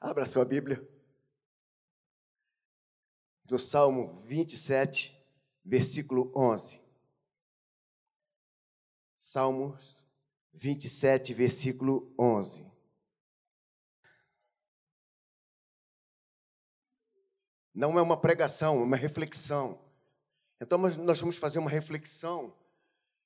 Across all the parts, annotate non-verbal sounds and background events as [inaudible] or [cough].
Abra sua Bíblia. Do Salmo 27, versículo 11. Salmos 27, versículo 11. Não é uma pregação, é uma reflexão. Então, nós vamos fazer uma reflexão.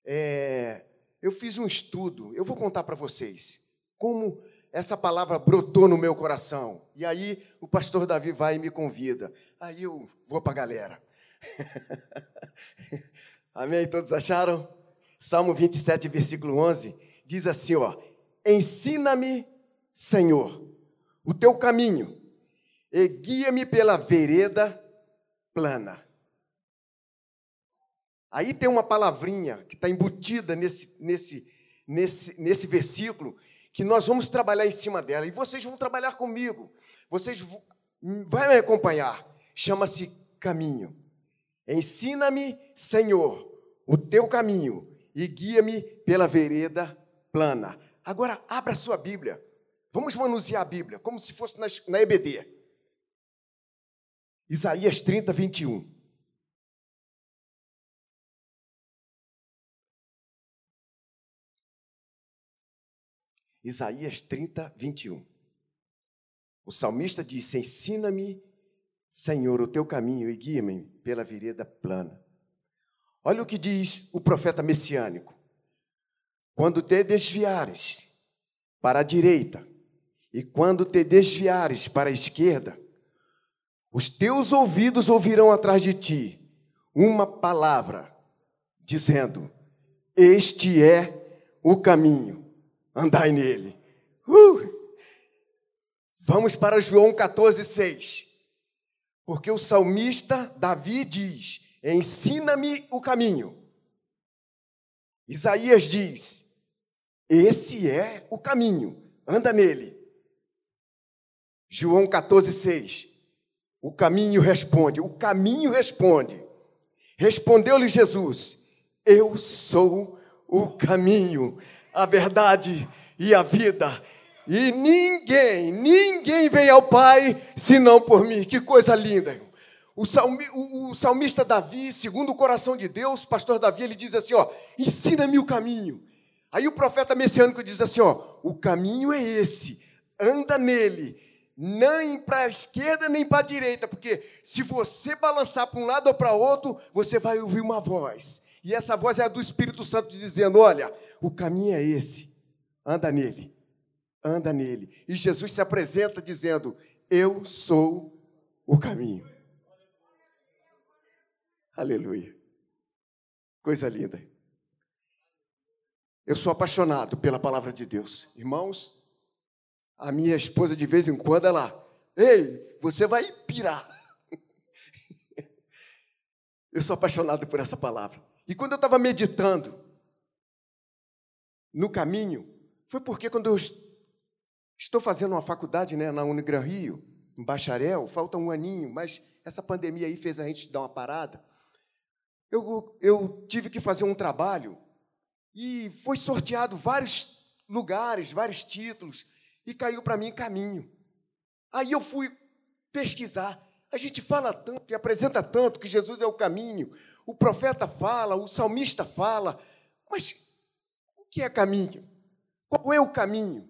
É, eu fiz um estudo, eu vou contar para vocês como essa palavra brotou no meu coração. E aí o pastor Davi vai e me convida. Aí eu vou para a galera. [laughs] Amém? Todos acharam? Salmo 27, versículo 11, diz assim, ó: Ensina-me, Senhor, o teu caminho, e guia-me pela vereda plana. Aí tem uma palavrinha que está embutida nesse, nesse, nesse, nesse versículo, que nós vamos trabalhar em cima dela. E vocês vão trabalhar comigo. Vocês vão me acompanhar. Chama-se caminho. Ensina-me, Senhor, o teu caminho e guia-me pela vereda plana. Agora, abra sua Bíblia. Vamos manusear a Bíblia, como se fosse na EBD. Isaías 30, 21. Isaías 30, 21. O salmista disse: Ensina-me, Senhor, o teu caminho e guia-me pela vereda plana. Olha o que diz o profeta messiânico: Quando te desviares para a direita e quando te desviares para a esquerda, os teus ouvidos ouvirão atrás de ti uma palavra dizendo: Este é o caminho andai nele. Uh! Vamos para João 14, 6. Porque o salmista Davi diz: Ensina-me o caminho. Isaías diz: Esse é o caminho, anda nele. João 14, 6. O caminho responde, o caminho responde. Respondeu-lhe Jesus: Eu sou o caminho, a verdade e a vida. E ninguém, ninguém vem ao Pai senão por mim. Que coisa linda. O, salmi, o, o salmista Davi, segundo o coração de Deus, pastor Davi, ele diz assim: ó, ensina-me o caminho. Aí o profeta messiânico diz assim: ó, o caminho é esse, anda nele, nem para a esquerda nem para a direita, porque se você balançar para um lado ou para outro, você vai ouvir uma voz. E essa voz é a do Espírito Santo dizendo: olha, o caminho é esse. Anda nele. Anda nele. E Jesus se apresenta dizendo: Eu sou o caminho. Aleluia. Coisa linda. Eu sou apaixonado pela palavra de Deus. Irmãos, a minha esposa de vez em quando ela, ei, você vai pirar. [laughs] Eu sou apaixonado por essa palavra. E quando eu estava meditando no caminho, foi porque quando eu estou fazendo uma faculdade né, na Unigran Rio, um bacharel, falta um aninho, mas essa pandemia aí fez a gente dar uma parada. Eu, eu tive que fazer um trabalho e foi sorteado vários lugares, vários títulos, e caiu para mim caminho. Aí eu fui pesquisar. A gente fala tanto e apresenta tanto que Jesus é o caminho, o profeta fala, o salmista fala, mas que é caminho? Qual é o caminho?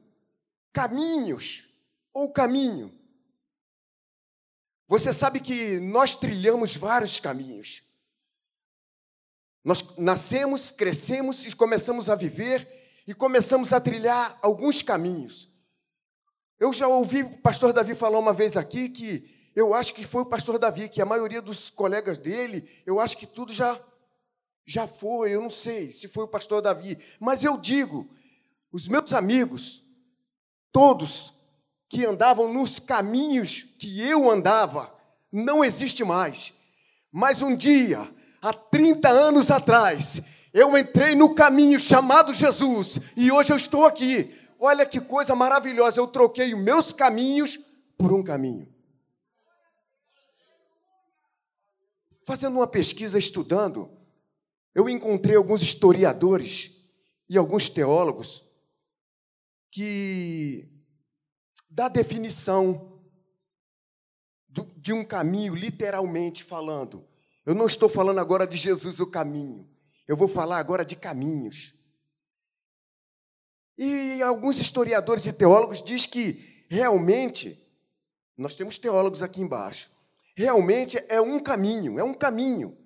Caminhos ou caminho? Você sabe que nós trilhamos vários caminhos. Nós nascemos, crescemos e começamos a viver e começamos a trilhar alguns caminhos. Eu já ouvi o pastor Davi falar uma vez aqui que eu acho que foi o pastor Davi, que a maioria dos colegas dele, eu acho que tudo já já foi, eu não sei se foi o pastor Davi, mas eu digo, os meus amigos, todos que andavam nos caminhos que eu andava, não existe mais. Mas um dia, há 30 anos atrás, eu entrei no caminho chamado Jesus e hoje eu estou aqui. Olha que coisa maravilhosa, eu troquei os meus caminhos por um caminho. Fazendo uma pesquisa, estudando, eu encontrei alguns historiadores e alguns teólogos que dá definição de um caminho, literalmente falando. Eu não estou falando agora de Jesus o caminho. Eu vou falar agora de caminhos. E alguns historiadores e teólogos dizem que realmente, nós temos teólogos aqui embaixo, realmente é um caminho, é um caminho.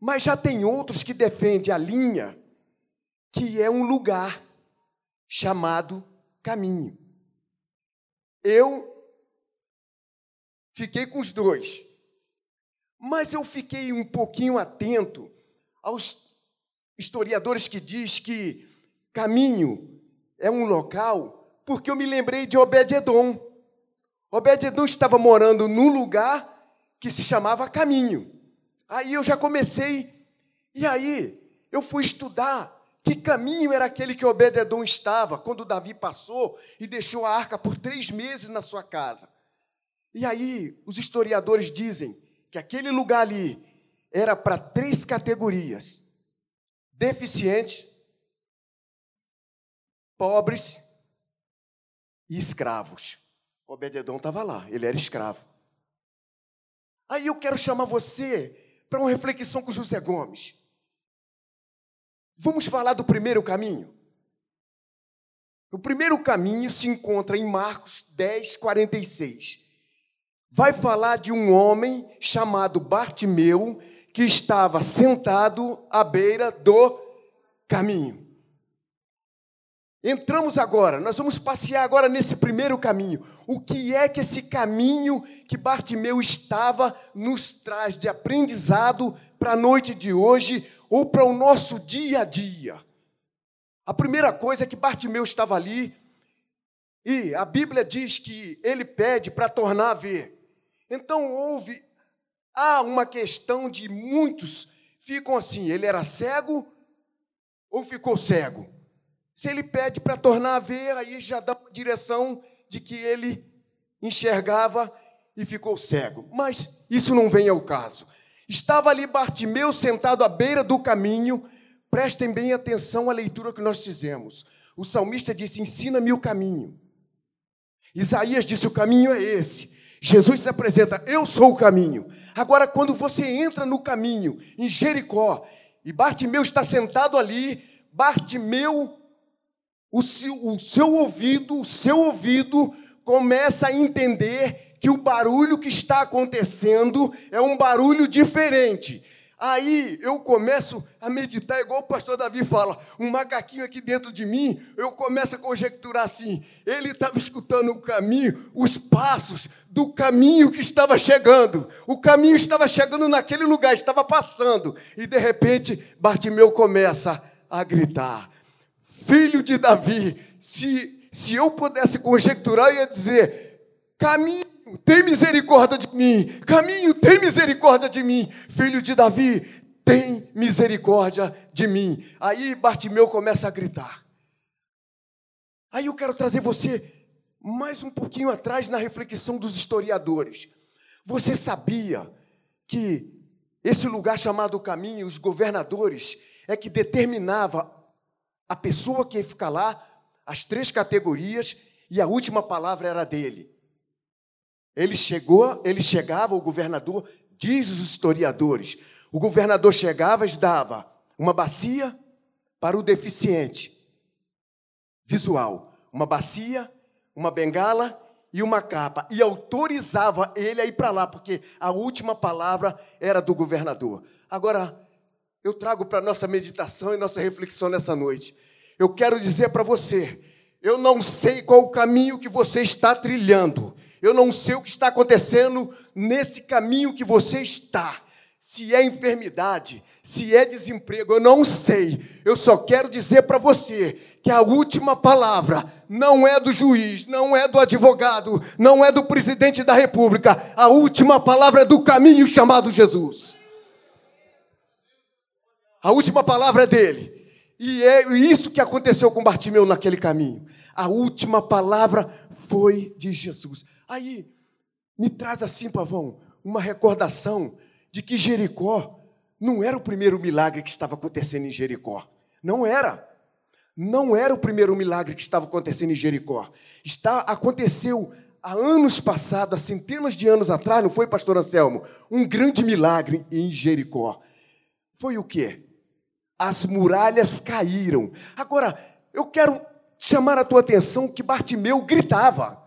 Mas já tem outros que defendem a linha que é um lugar chamado caminho. Eu fiquei com os dois, mas eu fiquei um pouquinho atento aos historiadores que diz que caminho é um local, porque eu me lembrei de Obed-edom. Obed-edom estava morando num lugar que se chamava Caminho. Aí eu já comecei, e aí eu fui estudar que caminho era aquele que Obed-edom estava quando Davi passou e deixou a arca por três meses na sua casa. E aí os historiadores dizem que aquele lugar ali era para três categorias: deficientes, pobres e escravos. Obededon estava lá, ele era escravo. Aí eu quero chamar você para uma reflexão com José Gomes. Vamos falar do primeiro caminho? O primeiro caminho se encontra em Marcos 10, 46. Vai falar de um homem chamado Bartimeu que estava sentado à beira do caminho. Entramos agora, nós vamos passear agora nesse primeiro caminho. O que é que esse caminho que Bartimeu estava nos traz de aprendizado para a noite de hoje ou para o nosso dia a dia? A primeira coisa é que Bartimeu estava ali e a Bíblia diz que ele pede para tornar a ver. Então houve há uma questão de muitos ficam assim, ele era cego ou ficou cego? Se ele pede para tornar a ver, aí já dá uma direção de que ele enxergava e ficou cego. Mas isso não vem ao caso. Estava ali Bartimeu sentado à beira do caminho. Prestem bem atenção à leitura que nós fizemos. O salmista disse: Ensina-me o caminho. Isaías disse: O caminho é esse. Jesus se apresenta: Eu sou o caminho. Agora, quando você entra no caminho, em Jericó, e Bartimeu está sentado ali, Bartimeu o seu, o seu ouvido, o seu ouvido começa a entender que o barulho que está acontecendo é um barulho diferente. Aí eu começo a meditar, igual o pastor Davi fala, um macaquinho aqui dentro de mim, eu começo a conjecturar assim: ele estava escutando o caminho, os passos do caminho que estava chegando. O caminho estava chegando naquele lugar, estava passando, e de repente Bartimeu começa a gritar: filho de Davi, se, se eu pudesse conjecturar, eu ia dizer: caminho, tem misericórdia de mim, caminho, tem misericórdia de mim, filho de Davi, tem misericórdia de mim. Aí Bartimeu começa a gritar. Aí eu quero trazer você mais um pouquinho atrás na reflexão dos historiadores. Você sabia que esse lugar chamado caminho, os governadores, é que determinava a pessoa que ia ficar lá, as três categorias, e a última palavra era dele. Ele chegou, ele chegava, o governador, diz os historiadores, o governador chegava e dava uma bacia para o deficiente visual, uma bacia, uma bengala e uma capa, e autorizava ele a ir para lá, porque a última palavra era do governador. Agora, eu trago para nossa meditação e nossa reflexão nessa noite. Eu quero dizer para você, eu não sei qual o caminho que você está trilhando. Eu não sei o que está acontecendo nesse caminho que você está. Se é enfermidade, se é desemprego, eu não sei. Eu só quero dizer para você que a última palavra não é do juiz, não é do advogado, não é do presidente da república. A última palavra é do caminho chamado Jesus. A última palavra é dele. E é isso que aconteceu com Bartimeu naquele caminho. A última palavra foi de Jesus. Aí, me traz assim, Pavão, uma recordação de que Jericó não era o primeiro milagre que estava acontecendo em Jericó. Não era. Não era o primeiro milagre que estava acontecendo em Jericó. Está, aconteceu há anos passados, há centenas de anos atrás, não foi, pastor Anselmo? Um grande milagre em Jericó. Foi o quê? As muralhas caíram. Agora, eu quero chamar a tua atenção que Bartimeu gritava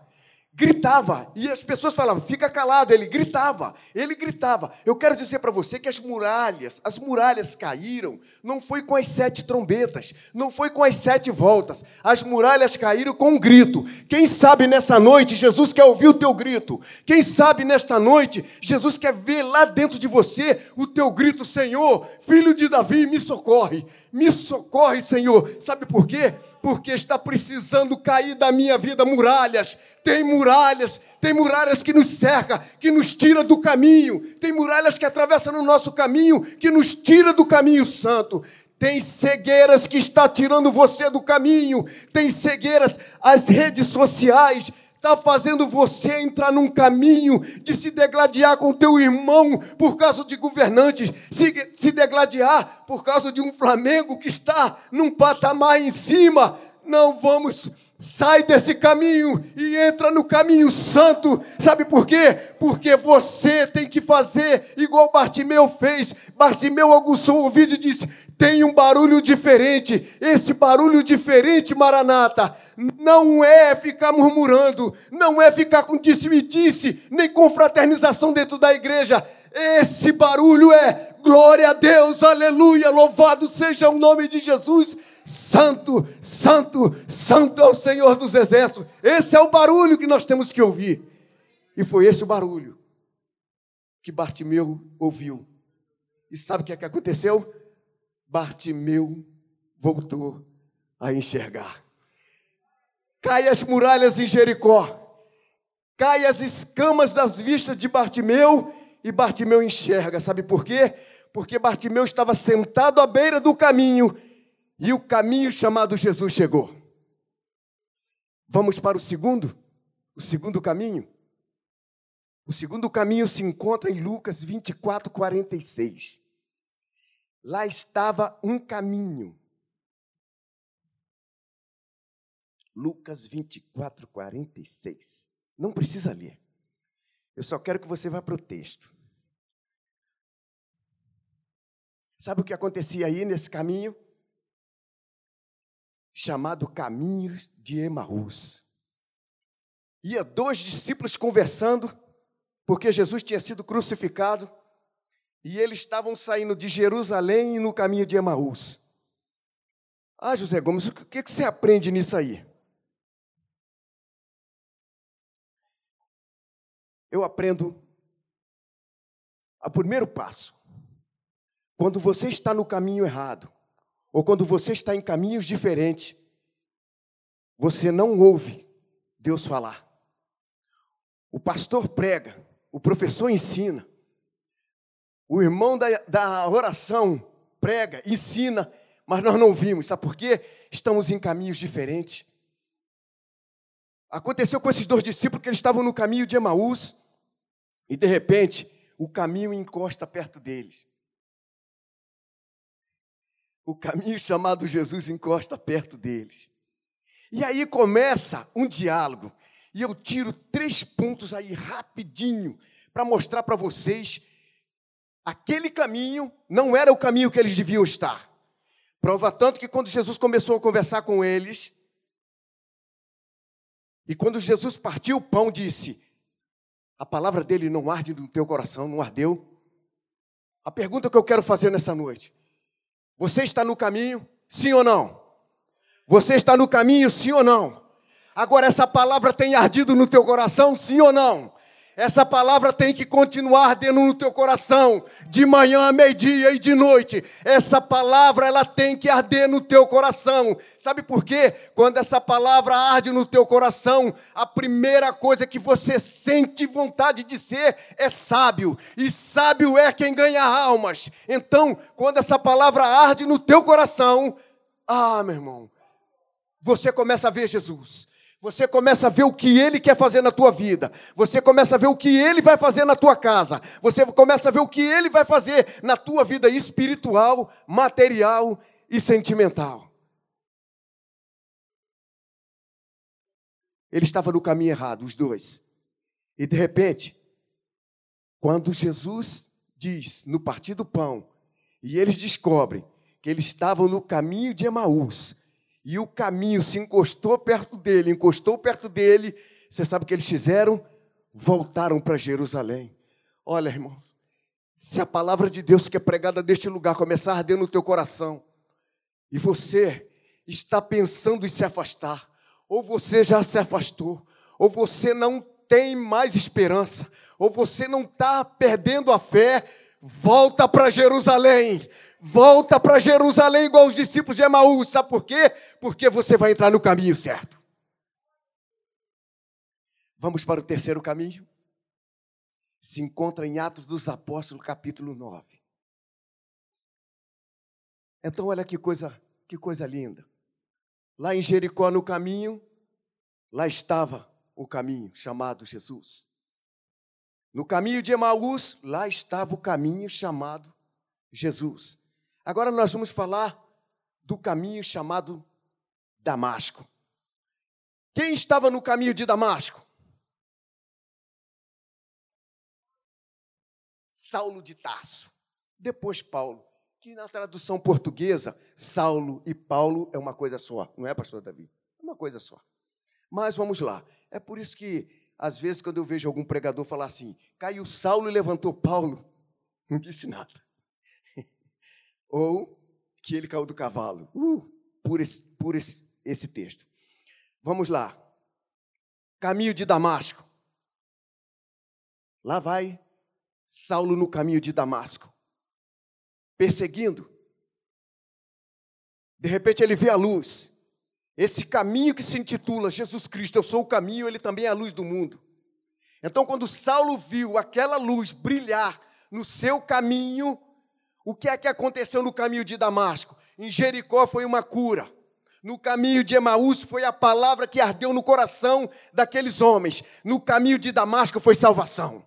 gritava, e as pessoas falavam, fica calado, ele gritava, ele gritava. Eu quero dizer para você que as muralhas, as muralhas caíram, não foi com as sete trombetas, não foi com as sete voltas, as muralhas caíram com um grito. Quem sabe nessa noite Jesus quer ouvir o teu grito, quem sabe nesta noite Jesus quer ver lá dentro de você o teu grito, Senhor, filho de Davi, me socorre, me socorre, Senhor. Sabe por quê? Porque está precisando cair da minha vida muralhas. Tem muralhas, tem muralhas que nos cerca, que nos tira do caminho. Tem muralhas que atravessam no nosso caminho, que nos tira do caminho santo. Tem cegueiras que está tirando você do caminho. Tem cegueiras, as redes sociais está fazendo você entrar num caminho de se degladiar com teu irmão por causa de governantes, se, se degladiar por causa de um Flamengo que está num patamar em cima. Não vamos Sai desse caminho e entra no caminho santo. Sabe por quê? Porque você tem que fazer igual Bartimeu fez. Bartimeu aguçou o ouvido e disse: tem um barulho diferente. Esse barulho diferente, Maranata, não é ficar murmurando, não é ficar com disse-me-disse, nem com fraternização dentro da igreja. Esse barulho é glória a Deus, aleluia, louvado seja o nome de Jesus. Santo, santo, santo é o Senhor dos exércitos. Esse é o barulho que nós temos que ouvir. E foi esse o barulho que Bartimeu ouviu. E sabe o que, é que aconteceu? Bartimeu voltou a enxergar. Cai as muralhas em Jericó, cai as escamas das vistas de Bartimeu e Bartimeu enxerga. Sabe por quê? Porque Bartimeu estava sentado à beira do caminho e o caminho chamado Jesus chegou. Vamos para o segundo? O segundo caminho? O segundo caminho se encontra em Lucas 24, 46. Lá estava um caminho. Lucas 24, 46. Não precisa ler. Eu só quero que você vá para o texto. Sabe o que acontecia aí nesse caminho? Chamado Caminhos de Emaús. Ia dois discípulos conversando, porque Jesus tinha sido crucificado e eles estavam saindo de Jerusalém no caminho de Emaús. Ah, José Gomes, o que você aprende nisso aí? Eu aprendo o primeiro passo. Quando você está no caminho errado, ou quando você está em caminhos diferentes, você não ouve Deus falar. O pastor prega, o professor ensina, o irmão da, da oração prega, ensina, mas nós não vimos. Sabe por quê? Estamos em caminhos diferentes. Aconteceu com esses dois discípulos que eles estavam no caminho de Emaús e de repente o caminho encosta perto deles. O caminho chamado Jesus encosta perto deles. E aí começa um diálogo. E eu tiro três pontos aí rapidinho para mostrar para vocês aquele caminho não era o caminho que eles deviam estar. Prova tanto que quando Jesus começou a conversar com eles, e quando Jesus partiu o pão, disse: A palavra dele não arde no teu coração, não ardeu? A pergunta que eu quero fazer nessa noite: Você está no caminho, sim ou não? Você está no caminho, sim ou não? Agora, essa palavra tem ardido no teu coração, sim ou não? Essa palavra tem que continuar dentro no teu coração, de manhã, meio-dia e de noite. Essa palavra ela tem que arder no teu coração. Sabe por quê? Quando essa palavra arde no teu coração, a primeira coisa que você sente vontade de ser é sábio. E sábio é quem ganha almas. Então, quando essa palavra arde no teu coração, ah, meu irmão, você começa a ver Jesus. Você começa a ver o que ele quer fazer na tua vida. Você começa a ver o que ele vai fazer na tua casa. Você começa a ver o que ele vai fazer na tua vida espiritual, material e sentimental. Ele estava no caminho errado, os dois. E de repente, quando Jesus diz no partir do pão, e eles descobrem que eles estavam no caminho de Emaús, e o caminho se encostou perto dele, encostou perto dele, você sabe o que eles fizeram? Voltaram para Jerusalém. Olha, irmãos, se a palavra de Deus que é pregada neste lugar começar a arder no teu coração, e você está pensando em se afastar, ou você já se afastou, ou você não tem mais esperança, ou você não está perdendo a fé, volta para Jerusalém, volta para Jerusalém igual os discípulos de Emaús, sabe por quê? Porque você vai entrar no caminho certo. Vamos para o terceiro caminho? Se encontra em Atos dos Apóstolos, capítulo 9. Então, olha que coisa, que coisa linda. Lá em Jericó, no caminho, lá estava o caminho chamado Jesus. No caminho de Emaús, lá estava o caminho chamado Jesus. Agora nós vamos falar do caminho chamado Damasco. Quem estava no caminho de Damasco? Saulo de Tarso. Depois Paulo, que na tradução portuguesa, Saulo e Paulo é uma coisa só, não é, pastor Davi? É uma coisa só. Mas vamos lá. É por isso que, às vezes, quando eu vejo algum pregador falar assim, caiu Saulo e levantou Paulo, [laughs] não disse nada. [laughs] Ou que ele caiu do cavalo. Uh, por esse, por esse, esse texto. Vamos lá. Caminho de Damasco. Lá vai Saulo no caminho de Damasco, perseguindo. De repente ele vê a luz. Esse caminho que se intitula Jesus Cristo, eu sou o caminho, ele também é a luz do mundo. Então, quando Saulo viu aquela luz brilhar no seu caminho, o que é que aconteceu no caminho de Damasco? Em Jericó foi uma cura. No caminho de Emaús foi a palavra que ardeu no coração daqueles homens. No caminho de Damasco foi salvação.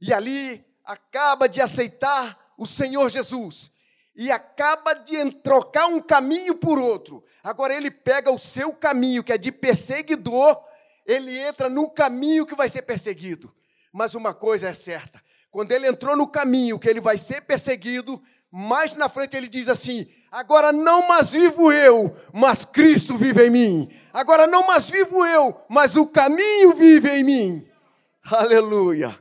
E ali acaba de aceitar o Senhor Jesus e acaba de trocar um caminho por outro. Agora ele pega o seu caminho, que é de perseguidor, ele entra no caminho que vai ser perseguido. Mas uma coisa é certa: quando ele entrou no caminho que ele vai ser perseguido, mais na frente ele diz assim: Agora não mais vivo eu, mas Cristo vive em mim. Agora não mais vivo eu, mas o caminho vive em mim. Aleluia.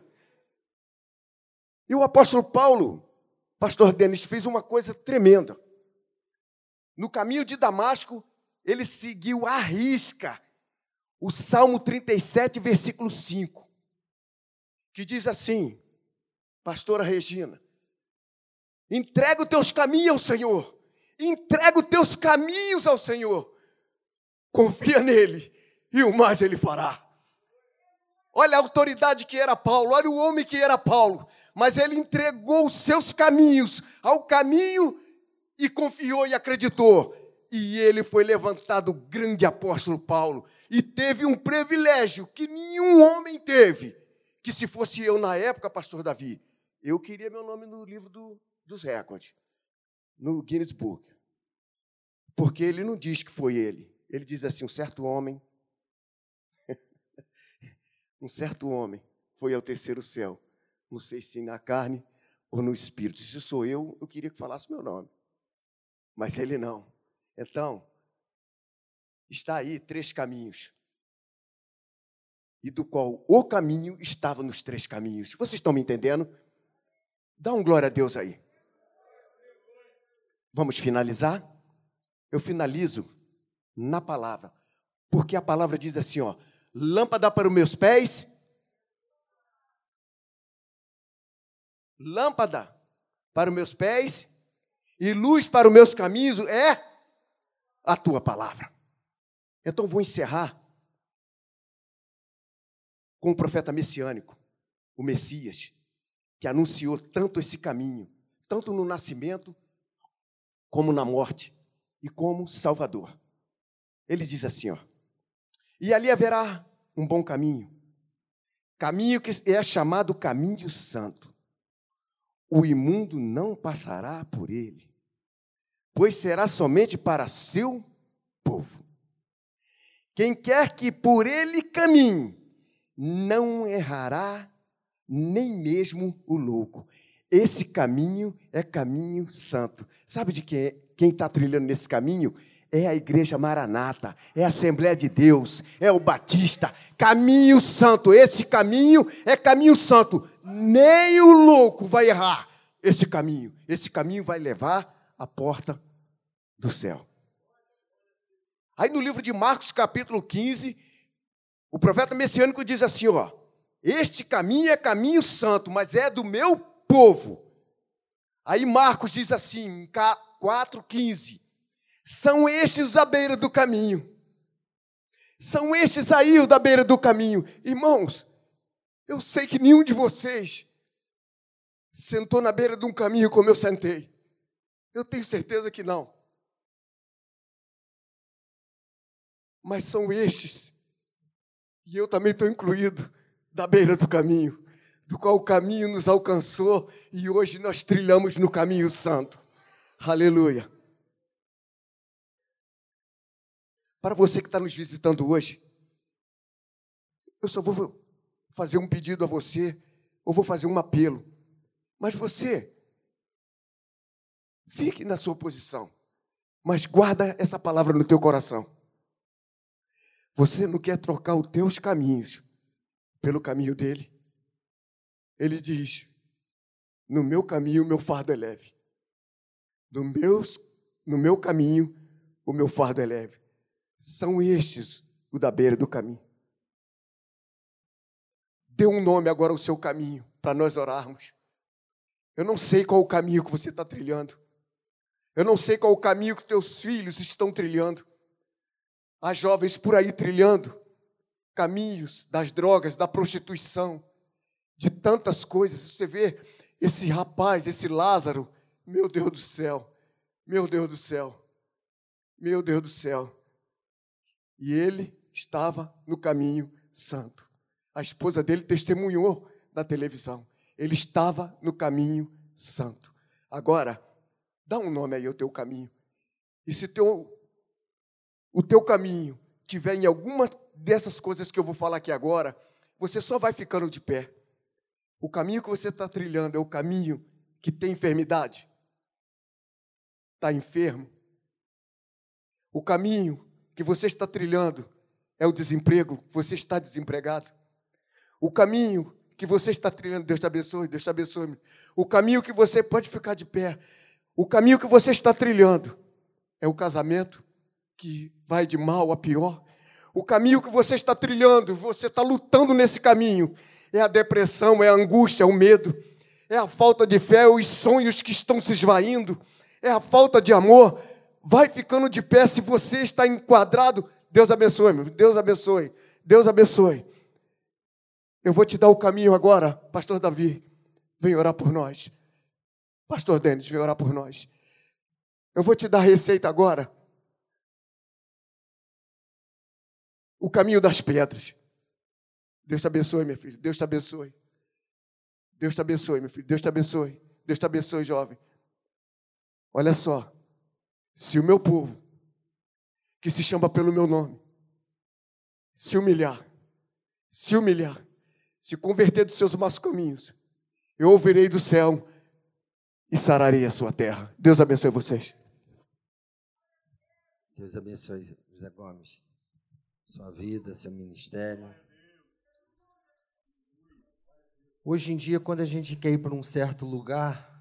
E o apóstolo Paulo, pastor Denis fez uma coisa tremenda. No caminho de Damasco, ele seguiu à risca o Salmo 37, versículo 5, que diz assim: Pastora Regina, entrega os teus caminhos ao Senhor, entrega os teus caminhos ao Senhor, confia nele e o mais ele fará. Olha a autoridade que era Paulo, olha o homem que era Paulo mas ele entregou os seus caminhos ao caminho e confiou e acreditou. E ele foi levantado o grande apóstolo Paulo e teve um privilégio que nenhum homem teve. Que se fosse eu na época, pastor Davi, eu queria meu nome no livro do, dos recordes, no Guinness Book. Porque ele não diz que foi ele. Ele diz assim: um certo homem, [laughs] um certo homem foi ao terceiro céu não sei se na carne ou no espírito. Se sou eu, eu queria que falasse meu nome. Mas ele não. Então, está aí três caminhos. E do qual o caminho estava nos três caminhos. Vocês estão me entendendo? Dá um glória a Deus aí. Vamos finalizar? Eu finalizo na palavra. Porque a palavra diz assim, ó: lâmpada para os meus pés lâmpada para os meus pés e luz para os meus caminhos é a tua palavra. Então vou encerrar com o profeta messiânico, o Messias, que anunciou tanto esse caminho, tanto no nascimento, como na morte e como Salvador. Ele diz assim, ó: E ali haverá um bom caminho, caminho que é chamado caminho santo o imundo não passará por ele, pois será somente para seu povo. Quem quer que por ele caminhe, não errará nem mesmo o louco. Esse caminho é caminho santo. Sabe de quem é? quem está trilhando nesse caminho? É a igreja Maranata, é a Assembleia de Deus, é o Batista. Caminho santo. Esse caminho é caminho santo. Nem o louco vai errar esse caminho. Esse caminho vai levar à porta do céu. Aí no livro de Marcos, capítulo 15, o profeta messiânico diz assim: ó, este caminho é caminho santo, mas é do meu povo. Aí Marcos diz assim, 4,15: São estes à beira do caminho. São estes aí da beira do caminho. Irmãos, eu sei que nenhum de vocês sentou na beira de um caminho como eu sentei. Eu tenho certeza que não. Mas são estes, e eu também estou incluído, da beira do caminho, do qual o caminho nos alcançou e hoje nós trilhamos no caminho santo. Aleluia. Para você que está nos visitando hoje, eu só vou fazer um pedido a você, ou vou fazer um apelo. Mas você, fique na sua posição, mas guarda essa palavra no teu coração. Você não quer trocar os teus caminhos pelo caminho dele? Ele diz: No meu caminho, o meu fardo é leve. No, meus, no meu caminho, o meu fardo é leve. São estes o da beira do caminho. Dê um nome agora ao seu caminho, para nós orarmos. Eu não sei qual o caminho que você está trilhando. Eu não sei qual o caminho que teus filhos estão trilhando. Há jovens por aí trilhando caminhos das drogas, da prostituição, de tantas coisas. Você vê esse rapaz, esse Lázaro, meu Deus do céu, meu Deus do céu, meu Deus do céu. E ele estava no caminho santo. A esposa dele testemunhou na televisão. Ele estava no caminho santo. Agora, dá um nome aí ao teu caminho. E se teu, o teu caminho tiver em alguma dessas coisas que eu vou falar aqui agora, você só vai ficando de pé. O caminho que você está trilhando é o caminho que tem enfermidade, está enfermo. O caminho que você está trilhando é o desemprego, você está desempregado. O caminho que você está trilhando, Deus te abençoe, Deus te abençoe. O caminho que você pode ficar de pé, o caminho que você está trilhando é o casamento que vai de mal a pior. O caminho que você está trilhando, você está lutando nesse caminho, é a depressão, é a angústia, é o medo, é a falta de fé, os sonhos que estão se esvaindo, é a falta de amor. Vai ficando de pé se você está enquadrado. Deus abençoe, meu. Deus abençoe. Deus abençoe. Eu vou te dar o caminho agora, Pastor Davi. Vem orar por nós. Pastor Denis, vem orar por nós. Eu vou te dar a receita agora. O caminho das pedras. Deus te abençoe, meu filho. Deus te abençoe. Deus te abençoe, meu filho. Deus te abençoe. Deus te abençoe, jovem. Olha só. Se o meu povo, que se chama pelo meu nome, se humilhar, se humilhar, se converter dos seus maus caminhos, eu ouvirei do céu e sararei a sua terra. Deus abençoe vocês. Deus abençoe, José Gomes, sua vida, seu ministério. Hoje em dia, quando a gente quer ir para um certo lugar,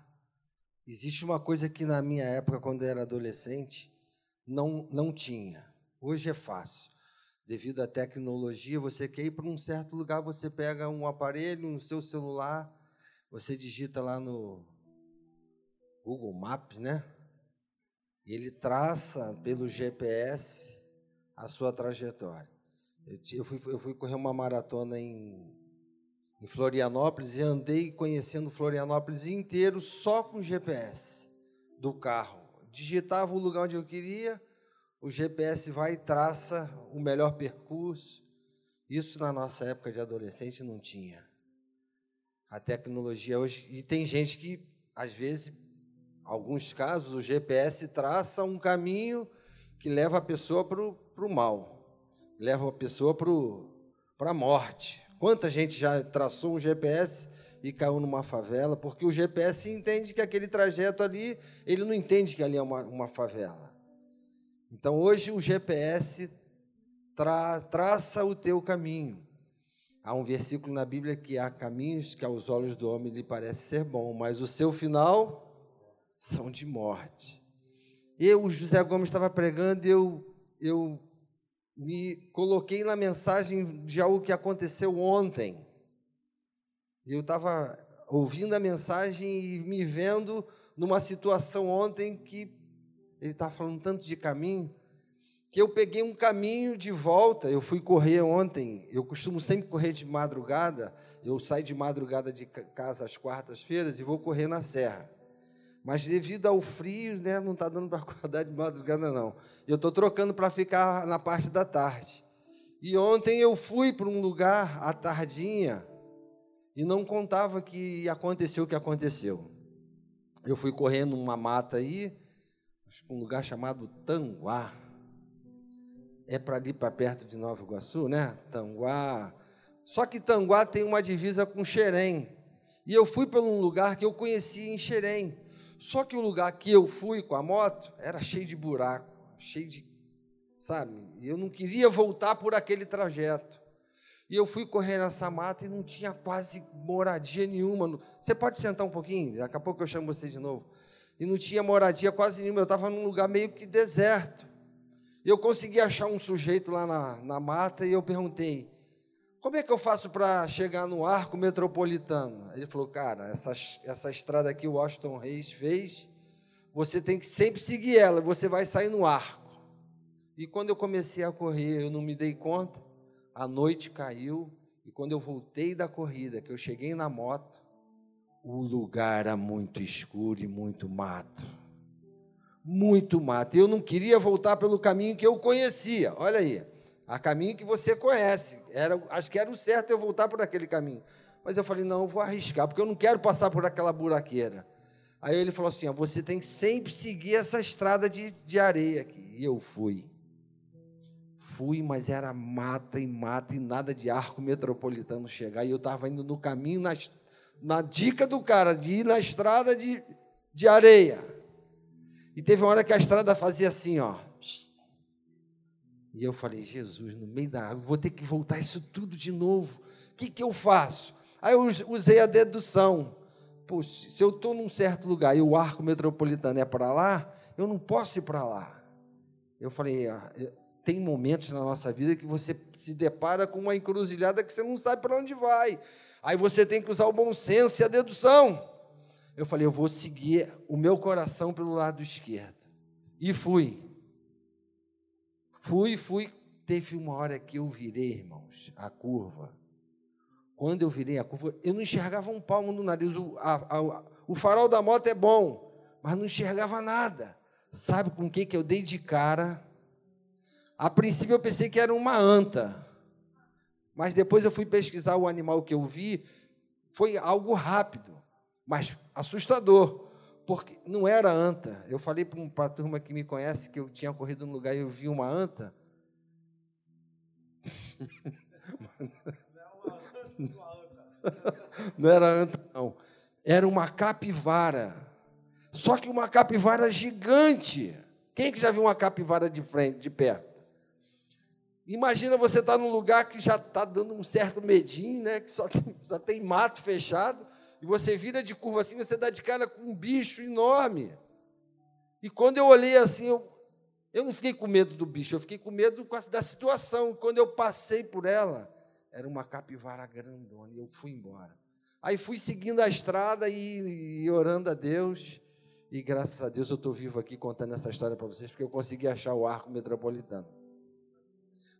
existe uma coisa que na minha época, quando eu era adolescente, não, não tinha. Hoje é fácil devido à tecnologia, você quer ir para um certo lugar, você pega um aparelho no seu celular, você digita lá no Google Maps, né? Ele traça pelo GPS a sua trajetória. Eu, fui, eu fui correr uma maratona em, em Florianópolis e andei conhecendo Florianópolis inteiro só com GPS do carro. Digitava o lugar onde eu queria, o GPS vai e traça o melhor percurso. Isso na nossa época de adolescente não tinha. A tecnologia hoje. E tem gente que, às vezes, alguns casos, o GPS traça um caminho que leva a pessoa para o mal, leva a pessoa para a morte, Quanta gente já traçou um GPS e caiu numa favela, porque o GPS entende que aquele trajeto ali, ele não entende que ali é uma, uma favela. Então hoje o GPS tra, traça o teu caminho. Há um versículo na Bíblia que há caminhos que aos olhos do homem lhe parece ser bom, mas o seu final são de morte. Eu, José Gomes, estava pregando eu, eu me coloquei na mensagem de algo que aconteceu ontem. Eu estava ouvindo a mensagem e me vendo numa situação ontem que ele estava falando tanto de caminho, que eu peguei um caminho de volta. Eu fui correr ontem, eu costumo sempre correr de madrugada, eu saio de madrugada de casa às quartas-feiras e vou correr na serra. Mas devido ao frio, né, não está dando para acordar de madrugada, não. Eu estou trocando para ficar na parte da tarde. E ontem eu fui para um lugar à tardinha e não contava que aconteceu o que aconteceu. Eu fui correndo numa mata aí, um lugar chamado Tanguá. É para ali para perto de Nova Iguaçu, né? Tanguá. Só que Tanguá tem uma divisa com Xerém. E eu fui para um lugar que eu conhecia em Xerém. Só que o lugar que eu fui com a moto era cheio de buraco, cheio de. Sabe? Eu não queria voltar por aquele trajeto. E eu fui correr nessa mata e não tinha quase moradia nenhuma. Você pode sentar um pouquinho? Daqui a pouco eu chamo você de novo. E não tinha moradia quase nenhuma. Eu estava num lugar meio que deserto. E eu consegui achar um sujeito lá na, na mata e eu perguntei: como é que eu faço para chegar no arco metropolitano? Ele falou, cara, essa, essa estrada aqui o Washington Reis fez, você tem que sempre seguir ela, você vai sair no arco. E quando eu comecei a correr, eu não me dei conta, a noite caiu, e quando eu voltei da corrida, que eu cheguei na moto, o lugar era muito escuro e muito mato. Muito mato. Eu não queria voltar pelo caminho que eu conhecia. Olha aí a caminho que você conhece. Era, acho que era o certo eu voltar por aquele caminho. Mas eu falei, não, eu vou arriscar, porque eu não quero passar por aquela buraqueira. Aí ele falou assim: ó, você tem que sempre seguir essa estrada de, de areia aqui. E eu fui. Fui, mas era mata e mata e nada de arco metropolitano chegar. E eu estava indo no caminho, na, na dica do cara, de ir na estrada de, de areia. E teve uma hora que a estrada fazia assim, ó. E eu falei, Jesus, no meio da água, vou ter que voltar isso tudo de novo. O que, que eu faço? Aí eu usei a dedução. Poxa, se eu estou num certo lugar e o arco metropolitano é para lá, eu não posso ir para lá. Eu falei, ah, é, tem momentos na nossa vida que você se depara com uma encruzilhada que você não sabe para onde vai. Aí você tem que usar o bom senso e a dedução. Eu falei, eu vou seguir o meu coração pelo lado esquerdo. E fui. Fui, fui. Teve uma hora que eu virei, irmãos, a curva. Quando eu virei a curva, eu não enxergava um palmo no nariz. O, a, a, o farol da moto é bom, mas não enxergava nada. Sabe com o que, que eu dei de cara? A princípio eu pensei que era uma anta. Mas depois eu fui pesquisar o animal que eu vi. Foi algo rápido, mas assustador porque não era anta. Eu falei para a turma que me conhece que eu tinha corrido no lugar e eu vi uma anta. [laughs] não era anta, não. Era uma capivara. Só que uma capivara gigante. Quem que já viu uma capivara de frente, de perto? Imagina você estar tá num lugar que já está dando um certo medinho, né? Que só tem, só tem mato fechado e você vira de curva assim, você dá de cara com um bicho enorme. E quando eu olhei assim, eu, eu não fiquei com medo do bicho, eu fiquei com medo da situação. Quando eu passei por ela, era uma capivara grandona, e eu fui embora. Aí fui seguindo a estrada e, e orando a Deus. E graças a Deus eu estou vivo aqui contando essa história para vocês, porque eu consegui achar o arco metropolitano.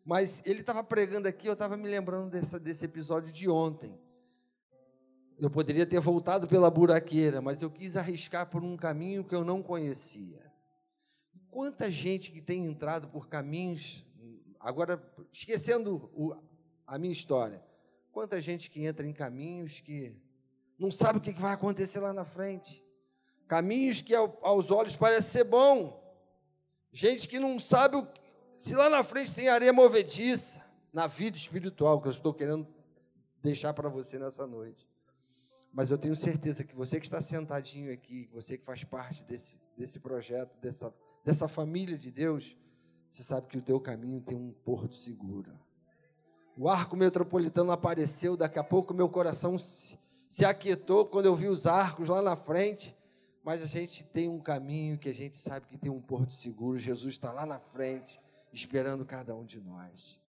Mas ele estava pregando aqui, eu estava me lembrando desse, desse episódio de ontem. Eu poderia ter voltado pela buraqueira, mas eu quis arriscar por um caminho que eu não conhecia. Quanta gente que tem entrado por caminhos, agora esquecendo o, a minha história, quanta gente que entra em caminhos que não sabe o que vai acontecer lá na frente, caminhos que aos olhos parecem ser bom, gente que não sabe o, se lá na frente tem areia movediça, na vida espiritual, que eu estou querendo deixar para você nessa noite. Mas eu tenho certeza que você que está sentadinho aqui, você que faz parte desse, desse projeto, dessa, dessa família de Deus, você sabe que o teu caminho tem um porto seguro. O arco metropolitano apareceu, daqui a pouco meu coração se, se aquietou quando eu vi os arcos lá na frente, mas a gente tem um caminho que a gente sabe que tem um porto seguro, Jesus está lá na frente, esperando cada um de nós.